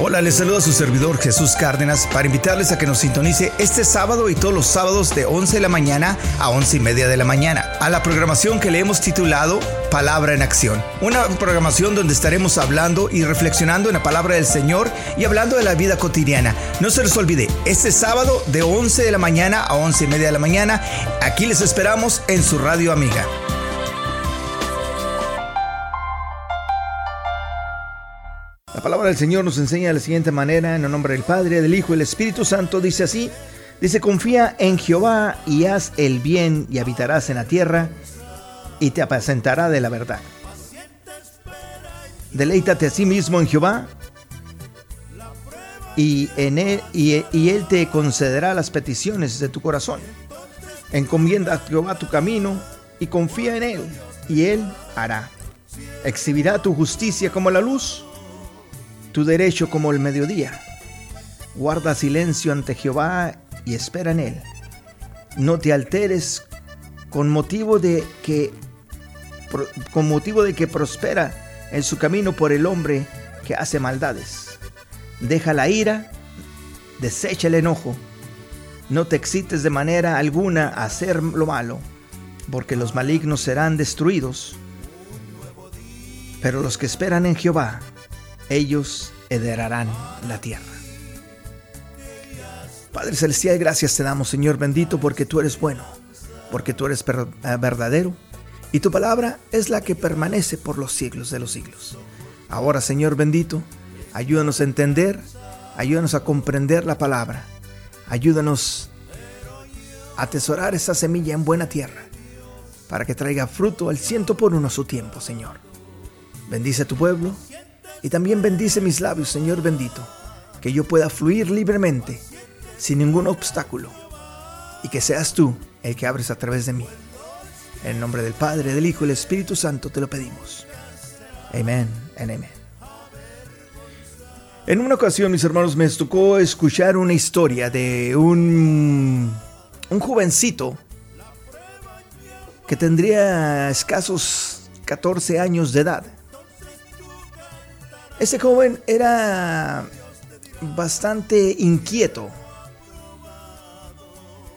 Hola, les saluda su servidor Jesús Cárdenas para invitarles a que nos sintonice este sábado y todos los sábados de 11 de la mañana a 11 y media de la mañana a la programación que le hemos titulado Palabra en Acción. Una programación donde estaremos hablando y reflexionando en la palabra del Señor y hablando de la vida cotidiana. No se les olvide, este sábado de 11 de la mañana a 11 y media de la mañana, aquí les esperamos en su radio amiga. Palabra del Señor nos enseña de la siguiente manera, en el nombre del Padre, del Hijo y del Espíritu Santo, dice así, dice, confía en Jehová y haz el bien y habitarás en la tierra y te apacentará de la verdad. Deleítate a sí mismo en Jehová y, en él, y, y Él te concederá las peticiones de tu corazón. Encomienda a Jehová tu camino y confía en Él y Él hará. Exhibirá tu justicia como la luz tu derecho como el mediodía. Guarda silencio ante Jehová y espera en él. No te alteres con motivo de que con motivo de que prospera en su camino por el hombre que hace maldades. Deja la ira, desecha el enojo. No te excites de manera alguna a hacer lo malo, porque los malignos serán destruidos. Pero los que esperan en Jehová ellos heredarán la tierra. Padre Celestial, gracias te damos, Señor bendito, porque tú eres bueno, porque tú eres eh, verdadero, y tu palabra es la que permanece por los siglos de los siglos. Ahora, Señor bendito, ayúdanos a entender, ayúdanos a comprender la palabra, ayúdanos a atesorar esa semilla en buena tierra, para que traiga fruto al ciento por uno su tiempo, Señor. Bendice a tu pueblo, y también bendice mis labios, Señor bendito, que yo pueda fluir libremente, sin ningún obstáculo, y que seas tú el que abres a través de mí. En nombre del Padre, del Hijo y del Espíritu Santo te lo pedimos. Amén. En una ocasión, mis hermanos, me tocó escuchar una historia de un, un jovencito que tendría escasos 14 años de edad este joven era bastante inquieto.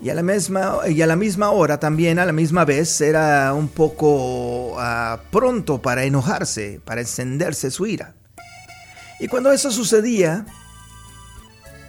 Y a, la misma, y a la misma hora también, a la misma vez, era un poco ah, pronto para enojarse, para encenderse su ira. Y cuando eso sucedía,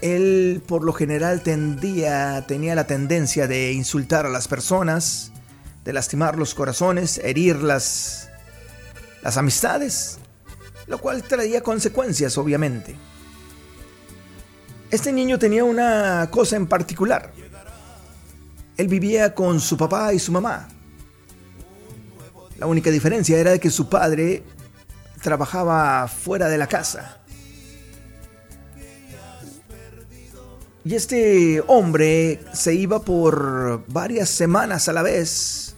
él por lo general tendía, tenía la tendencia de insultar a las personas, de lastimar los corazones, herir las amistades lo cual traía consecuencias, obviamente. Este niño tenía una cosa en particular. Él vivía con su papá y su mamá. La única diferencia era que su padre trabajaba fuera de la casa. Y este hombre se iba por varias semanas a la vez,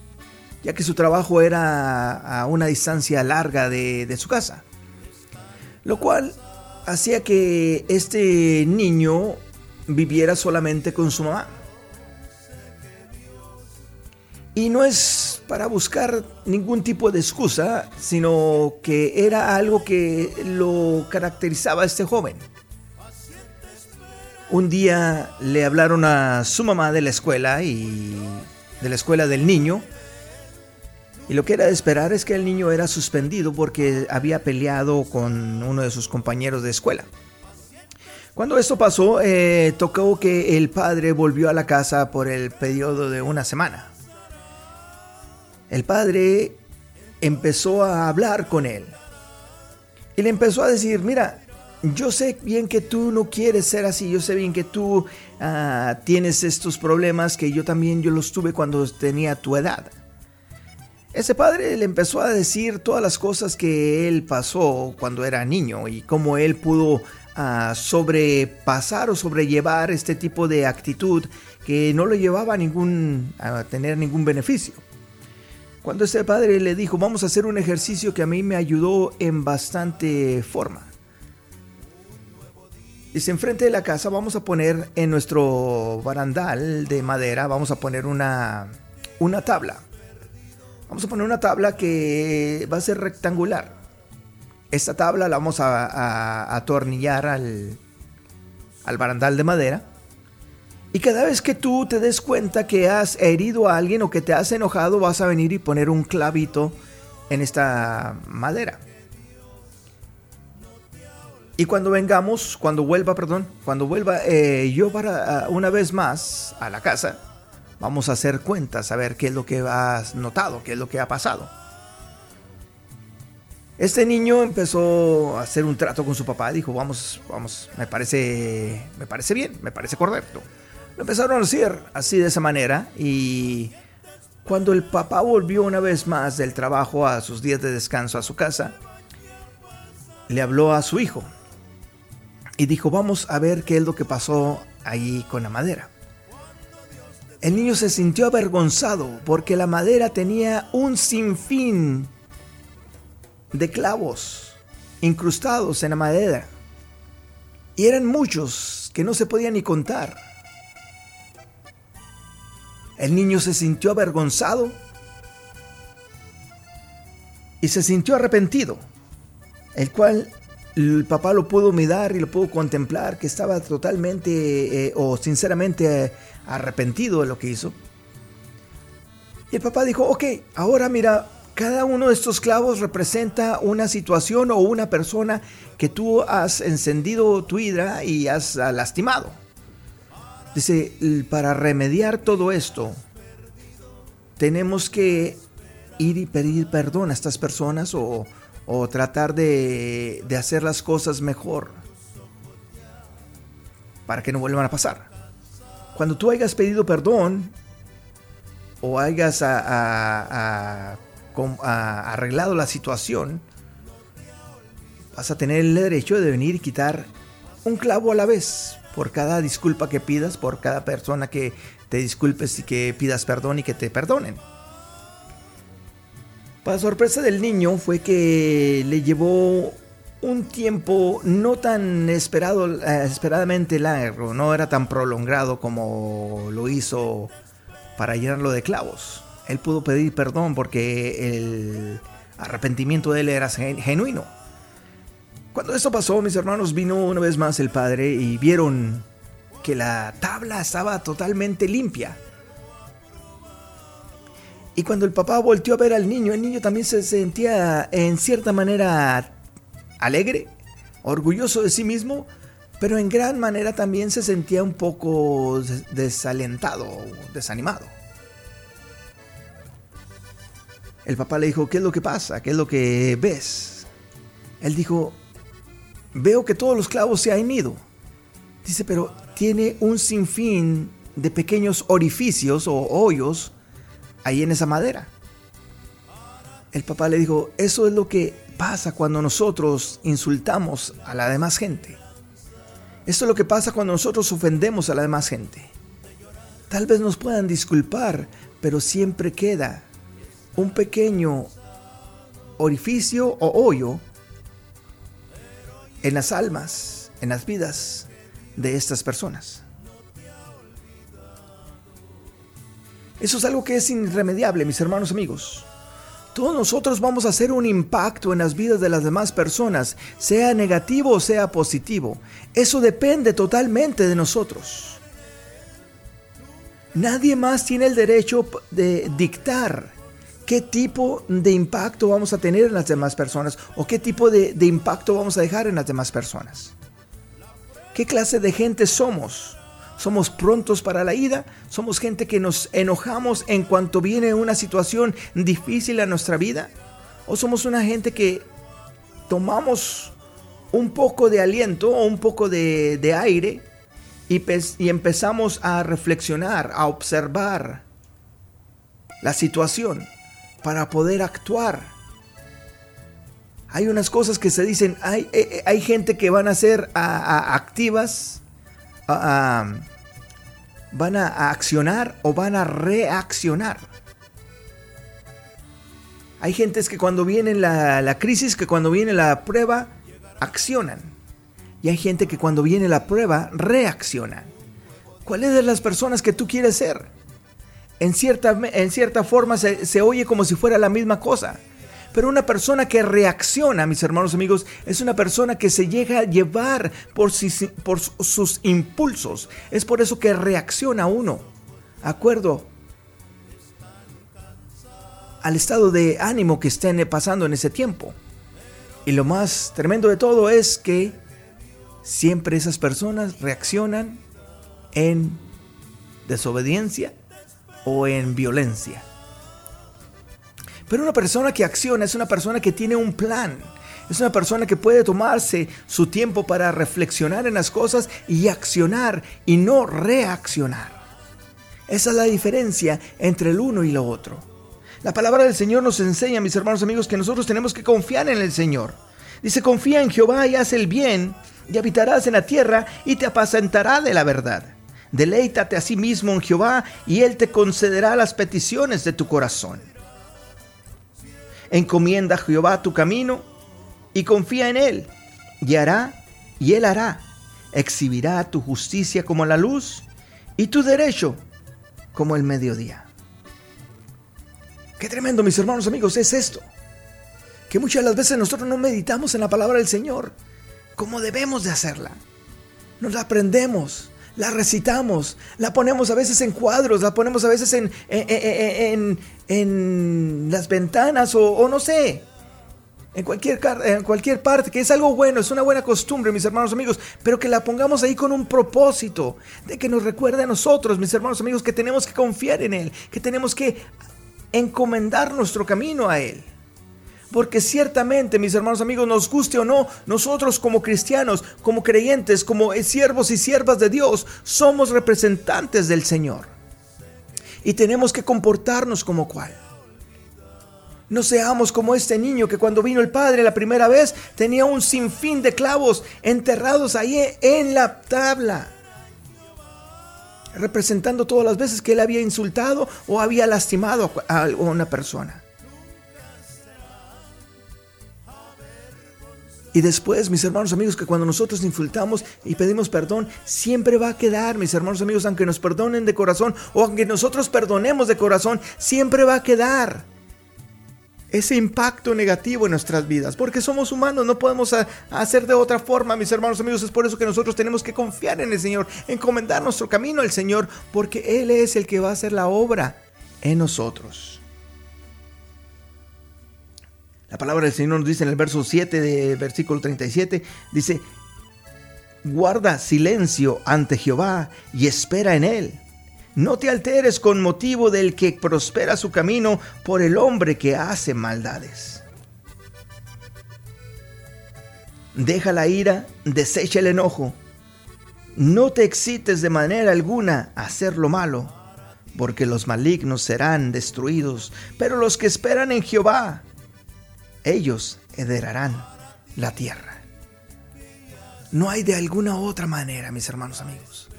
ya que su trabajo era a una distancia larga de, de su casa lo cual hacía que este niño viviera solamente con su mamá. Y no es para buscar ningún tipo de excusa, sino que era algo que lo caracterizaba a este joven. Un día le hablaron a su mamá de la escuela y de la escuela del niño y lo que era de esperar es que el niño era suspendido porque había peleado con uno de sus compañeros de escuela. Cuando esto pasó, eh, tocó que el padre volvió a la casa por el periodo de una semana. El padre empezó a hablar con él y le empezó a decir, mira, yo sé bien que tú no quieres ser así, yo sé bien que tú ah, tienes estos problemas que yo también yo los tuve cuando tenía tu edad. Ese padre le empezó a decir todas las cosas que él pasó cuando era niño y cómo él pudo ah, sobrepasar o sobrellevar este tipo de actitud que no lo llevaba a, ningún, a tener ningún beneficio. Cuando ese padre le dijo, vamos a hacer un ejercicio que a mí me ayudó en bastante forma. Dice, enfrente de la casa vamos a poner en nuestro barandal de madera, vamos a poner una, una tabla. Vamos a poner una tabla que va a ser rectangular. esta tabla la vamos a, atornillar al, al barandal de madera. Y cada vez que tú te des cuenta que has herido a alguien o que te has enojado, vas a venir y poner un clavito en esta madera. Y cuando vengamos, cuando vuelva, perdón, cuando vuelva eh, yo para una vez más a la casa, vamos a hacer cuentas, a ver qué es lo que has notado, qué es lo que ha pasado. Este niño empezó a hacer un trato con su papá, dijo, vamos, vamos, me parece, me parece bien, me parece correcto. Lo empezaron a hacer así de esa manera y cuando el papá volvió una vez más del trabajo a sus días de descanso a su casa, le habló a su hijo y dijo, vamos a ver qué es lo que pasó ahí con la madera. El niño se sintió avergonzado porque la madera tenía un sinfín de clavos incrustados en la madera. Y eran muchos que no se podían ni contar. El niño se sintió avergonzado y se sintió arrepentido, el cual el papá lo pudo mirar y lo pudo contemplar, que estaba totalmente eh, o sinceramente arrepentido de lo que hizo. Y el papá dijo, ok, ahora mira, cada uno de estos clavos representa una situación o una persona que tú has encendido tu hidra y has ah, lastimado. Dice, para remediar todo esto, tenemos que ir y pedir perdón a estas personas o, tratar de, de hacer las cosas mejor para que no vuelvan a pasar. Cuando tú hayas pedido perdón o hayas a, arreglado la situación, vas a tener el derecho de venir y quitar un clavo a la vez por cada disculpa que pidas, por cada persona que te disculpes y que pidas perdón y que te perdonen. Para sorpresa del niño fue que le llevó un tiempo no tan esperado, eh, esperadamente largo, no era tan prolongado como lo hizo para llenarlo de clavos. Él pudo pedir perdón porque el arrepentimiento de él era genuino. Cuando esto pasó, mis hermanos, vino una vez más el padre y vieron que la tabla estaba totalmente limpia. Y cuando el papá volteó a ver al niño, el niño también se sentía en cierta manera alegre, orgulloso de sí mismo, pero en gran manera también se sentía un poco desalentado, desanimado. El papá le dijo, ¿qué es lo que pasa? ¿Qué es lo que ves? Él dijo, veo que todos los clavos se han ido. Dice, pero tiene un sinfín de pequeños orificios o hoyos ahí en esa madera. El papá le dijo, eso es lo que pasa cuando nosotros insultamos a la demás gente. Esto es lo que pasa cuando nosotros ofendemos a la demás gente. Tal vez nos puedan disculpar, pero siempre queda un pequeño orificio o hoyo en las almas, en las vidas de estas personas. Eso es algo que es irremediable, mis hermanos amigos. Todos nosotros vamos a hacer un impacto en las vidas de las demás personas, sea negativo o sea positivo. Eso depende totalmente de nosotros. Nadie más tiene el derecho de dictar qué tipo de impacto vamos a tener en las demás personas o qué tipo de, impacto vamos a dejar en las demás personas. ¿Qué clase de gente somos? ¿Somos prontos para la ida? ¿Somos gente que nos enojamos en cuanto viene una situación difícil a nuestra vida? ¿O somos una gente que tomamos un poco de aliento o un poco de, aire y, empezamos a reflexionar, a observar la situación para poder actuar. Hay unas cosas que se dicen, eh, eh, hay gente que van a ser activas, van a, accionar o van a reaccionar. Hay gentes que cuando viene la, la crisis, que cuando viene la prueba, accionan. Y hay gente que cuando viene la prueba, reacciona. ¿Cuáles de las personas que tú quieres ser? en cierta, en cierta forma se, oye como si fuera la misma cosa. Pero una persona que reacciona, mis hermanos amigos, es una persona que se llega a llevar por, por sus impulsos. Es por eso que reacciona uno. Acuerdo al estado de ánimo que estén pasando en ese tiempo. Y lo más tremendo de todo es que siempre esas personas reaccionan en desobediencia o en violencia. Pero una persona que acciona es una persona que tiene un plan. Es una persona que puede tomarse su tiempo para reflexionar en las cosas y accionar y no reaccionar. Esa es la diferencia entre el uno y lo otro. La palabra del Señor nos enseña, mis hermanos amigos, que nosotros tenemos que confiar en el Señor. Dice, confía en Jehová y haz el bien, y habitarás en la tierra y te apacentará de la verdad. Deleítate a sí mismo en Jehová y Él te concederá las peticiones de tu corazón. Encomienda a Jehová tu camino y confía en Él, y hará, y Él hará. Exhibirá tu justicia como la luz y tu derecho como el mediodía. Qué tremendo, mis hermanos amigos, es esto. Que muchas de las veces nosotros no meditamos en la palabra del Señor como debemos de hacerla. Nos la aprendemos, la recitamos, la ponemos a veces en cuadros, la ponemos a veces en, en, en, las ventanas o, no sé, en cualquier, en cualquier parte, que es algo bueno, es una buena costumbre, mis hermanos amigos, pero que la pongamos ahí con un propósito de que nos recuerde a nosotros, mis hermanos amigos, que tenemos que confiar en Él, que tenemos que encomendar nuestro camino a Él. Porque ciertamente, mis hermanos amigos, nos guste o no, nosotros como cristianos, como creyentes, como siervos y siervas de Dios, somos representantes del Señor. Y tenemos que comportarnos como cual. No seamos como este niño que cuando vino el padre la primera vez tenía un sinfín de clavos enterrados ahí en la tabla representando todas las veces que él había insultado o había lastimado a una persona. Y después, mis hermanos amigos, que cuando nosotros insultamos y pedimos perdón, siempre va a quedar, mis hermanos amigos, aunque nos perdonen de corazón o aunque nosotros perdonemos de corazón, siempre va a quedar ese impacto negativo en nuestras vidas, porque somos humanos, no podemos hacer de otra forma, mis hermanos amigos, es por eso que nosotros tenemos que confiar en el Señor, encomendar nuestro camino al Señor, porque Él es el que va a hacer la obra en nosotros. La palabra del Señor nos dice en el verso 7 de versículo 37, dice, guarda silencio ante Jehová y espera en Él no te alteres con motivo del que prospera su camino por el hombre que hace maldades. Deja la ira, desecha el enojo. No te excites de manera alguna a hacer lo malo, porque los malignos serán destruidos, pero los que esperan en Jehová, ellos heredarán la tierra. No hay de alguna otra manera, mis hermanos amigos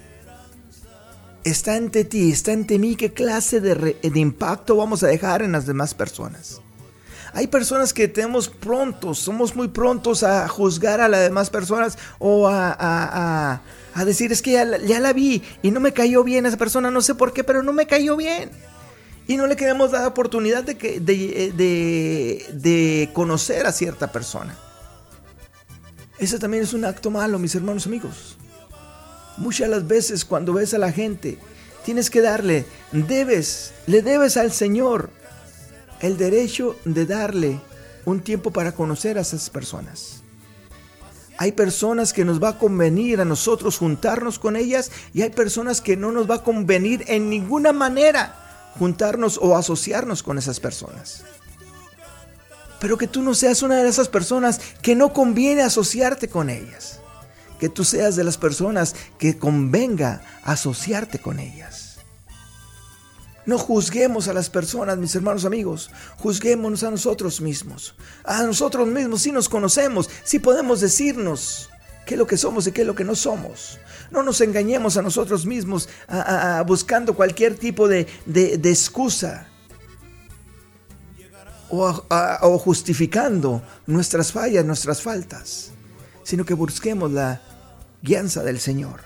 está ante ti, está ante mí, qué clase de, impacto vamos a dejar en las demás personas. Hay personas que tenemos prontos, somos muy prontos a juzgar a las demás personas o a, decir es que ya, la vi y no me cayó bien esa persona, no sé por qué, pero no me cayó bien. Y no le queremos dar oportunidad de, que, de, de conocer a cierta persona. Eso también es un acto malo, mis hermanos amigos. Muchas las veces cuando ves a la gente, tienes que darle, debes, le debes al Señor el derecho de darle un tiempo para conocer a esas personas. Hay personas que nos va a convenir a nosotros juntarnos con ellas y hay personas que no nos va a convenir en ninguna manera juntarnos o asociarnos con esas personas. Pero que tú no seas una de esas personas que no conviene asociarte con ellas que tú seas de las personas que convenga asociarte con ellas. No juzguemos a las personas, mis hermanos amigos, juzguémonos a nosotros mismos. A nosotros mismos si nos conocemos, si podemos decirnos qué es lo que somos y qué es lo que no somos. No nos engañemos a nosotros mismos buscando cualquier tipo de, excusa o justificando nuestras fallas, nuestras faltas sino que busquemos la guianza del Señor.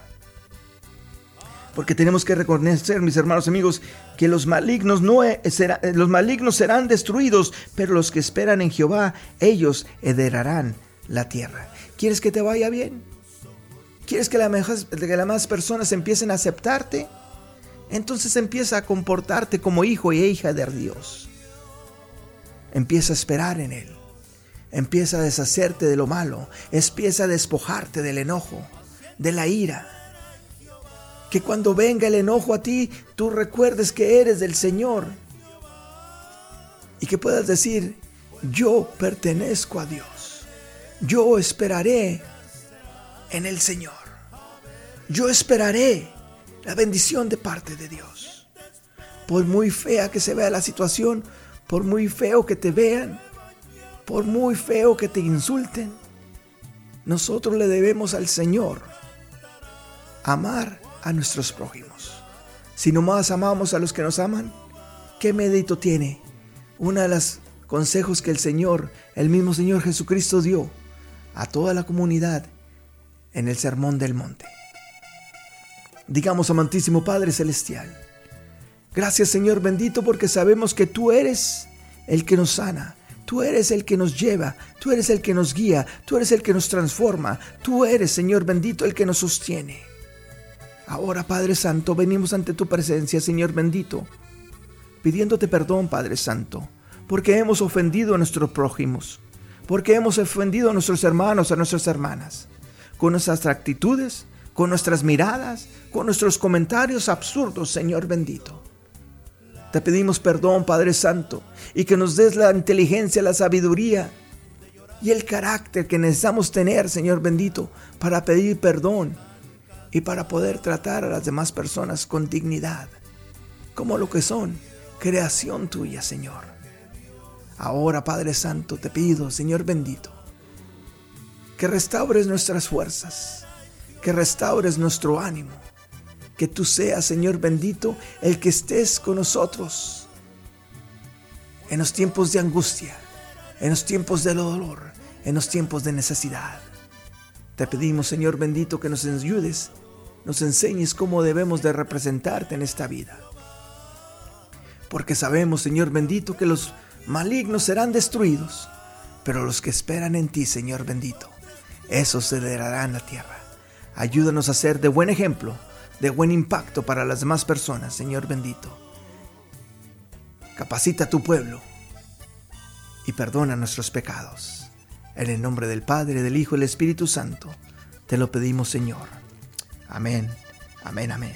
Porque tenemos que reconocer, mis hermanos amigos, que los malignos, no e, será, los malignos serán destruidos, pero los que esperan en Jehová, ellos heredarán la tierra. ¿Quieres que te vaya bien? ¿Quieres que, que las más personas empiecen a aceptarte? Entonces empieza a comportarte como hijo y hija de Dios. Empieza a esperar en Él. Empieza a deshacerte de lo malo. Empieza a despojarte del enojo, de la ira. Que cuando venga el enojo a ti, tú recuerdes que eres del Señor. Y que puedas decir, yo pertenezco a Dios. Yo esperaré en el Señor. Yo esperaré la bendición de parte de Dios. Por muy fea que se vea la situación, por muy feo que te vean, por muy feo que te insulten, nosotros le debemos al Señor amar a nuestros prójimos. Si nomás amamos a los que nos aman, ¿qué mérito tiene? Una de las consejos que el Señor, el mismo Señor Jesucristo dio a toda la comunidad en el Sermón del Monte. Digamos, amantísimo Padre Celestial, gracias Señor bendito porque sabemos que tú eres el que nos sana, Tú eres el que nos lleva, tú eres el que nos guía, tú eres el que nos transforma, tú eres, Señor bendito, el que nos sostiene. Ahora, Padre Santo, venimos ante tu presencia, Señor bendito, pidiéndote perdón, Padre Santo, porque hemos ofendido a nuestros prójimos, porque hemos ofendido a nuestros hermanos, a nuestras hermanas, con nuestras actitudes, con nuestras miradas, con nuestros comentarios absurdos, Señor bendito. Te pedimos perdón, Padre Santo, y que nos des la inteligencia, la sabiduría y el carácter que necesitamos tener, Señor bendito, para pedir perdón y para poder tratar a las demás personas con dignidad, como lo que son, creación tuya, Señor. Ahora, Padre Santo, te pido, Señor bendito, que restaures nuestras fuerzas, que restaures nuestro ánimo, que tú seas, Señor bendito, el que estés con nosotros en los tiempos de angustia, en los tiempos de dolor, en los tiempos de necesidad. Te pedimos, Señor bendito, que nos ayudes, nos enseñes cómo debemos de representarte en esta vida. Porque sabemos, Señor bendito, que los malignos serán destruidos, pero los que esperan en ti, Señor bendito, esos heredarán la tierra. Ayúdanos a ser de buen ejemplo de buen impacto para las demás personas, Señor bendito. Capacita a tu pueblo y perdona nuestros pecados. En el nombre del Padre, del Hijo y del Espíritu Santo, te lo pedimos, Señor. Amén, amén, amén.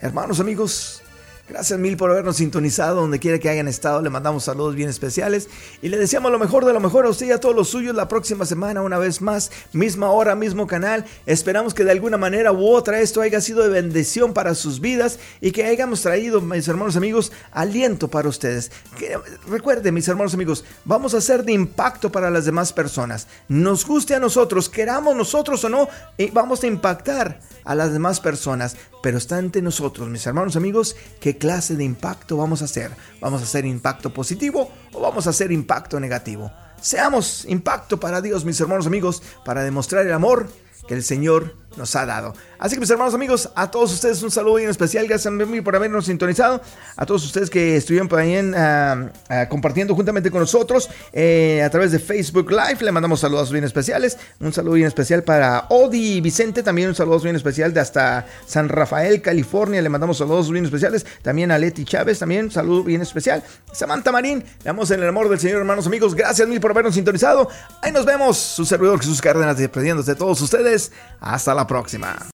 Hermanos, amigos, Gracias mil por habernos sintonizado donde quiera que hayan estado. Le mandamos saludos bien especiales y le deseamos lo mejor de lo mejor a usted y a todos los suyos la próxima semana una vez más, misma hora, mismo canal. Esperamos que de alguna manera u otra esto haya sido de bendición para sus vidas y que hayamos traído, mis hermanos amigos, aliento para ustedes. Que, recuerden, mis hermanos amigos, vamos a ser de impacto para las demás personas. Nos guste a nosotros, queramos nosotros o no, vamos a impactar a las demás personas, pero está ante nosotros, mis hermanos amigos, qué clase de impacto vamos a hacer. ¿Vamos a hacer impacto positivo o vamos a hacer impacto negativo? Seamos impacto para Dios, mis hermanos amigos, para demostrar el amor que el Señor nos ha dado. Así que mis hermanos amigos, a todos ustedes un saludo bien especial, gracias por habernos sintonizado, a todos ustedes que estuvieron también ah, ah, compartiendo juntamente con nosotros eh, a través de Facebook Live, le mandamos saludos bien especiales, un saludo bien especial para Odi Vicente, también un saludo bien especial de hasta San Rafael, California, le mandamos saludos bien especiales, también a Leti Chávez, también un saludo bien especial, Samantha Marín, le damos en el amor del Señor hermanos amigos, gracias mil por habernos sintonizado, ahí nos vemos, su servidor Jesús Cárdenas, despidiéndose de todos ustedes, hasta la próxima.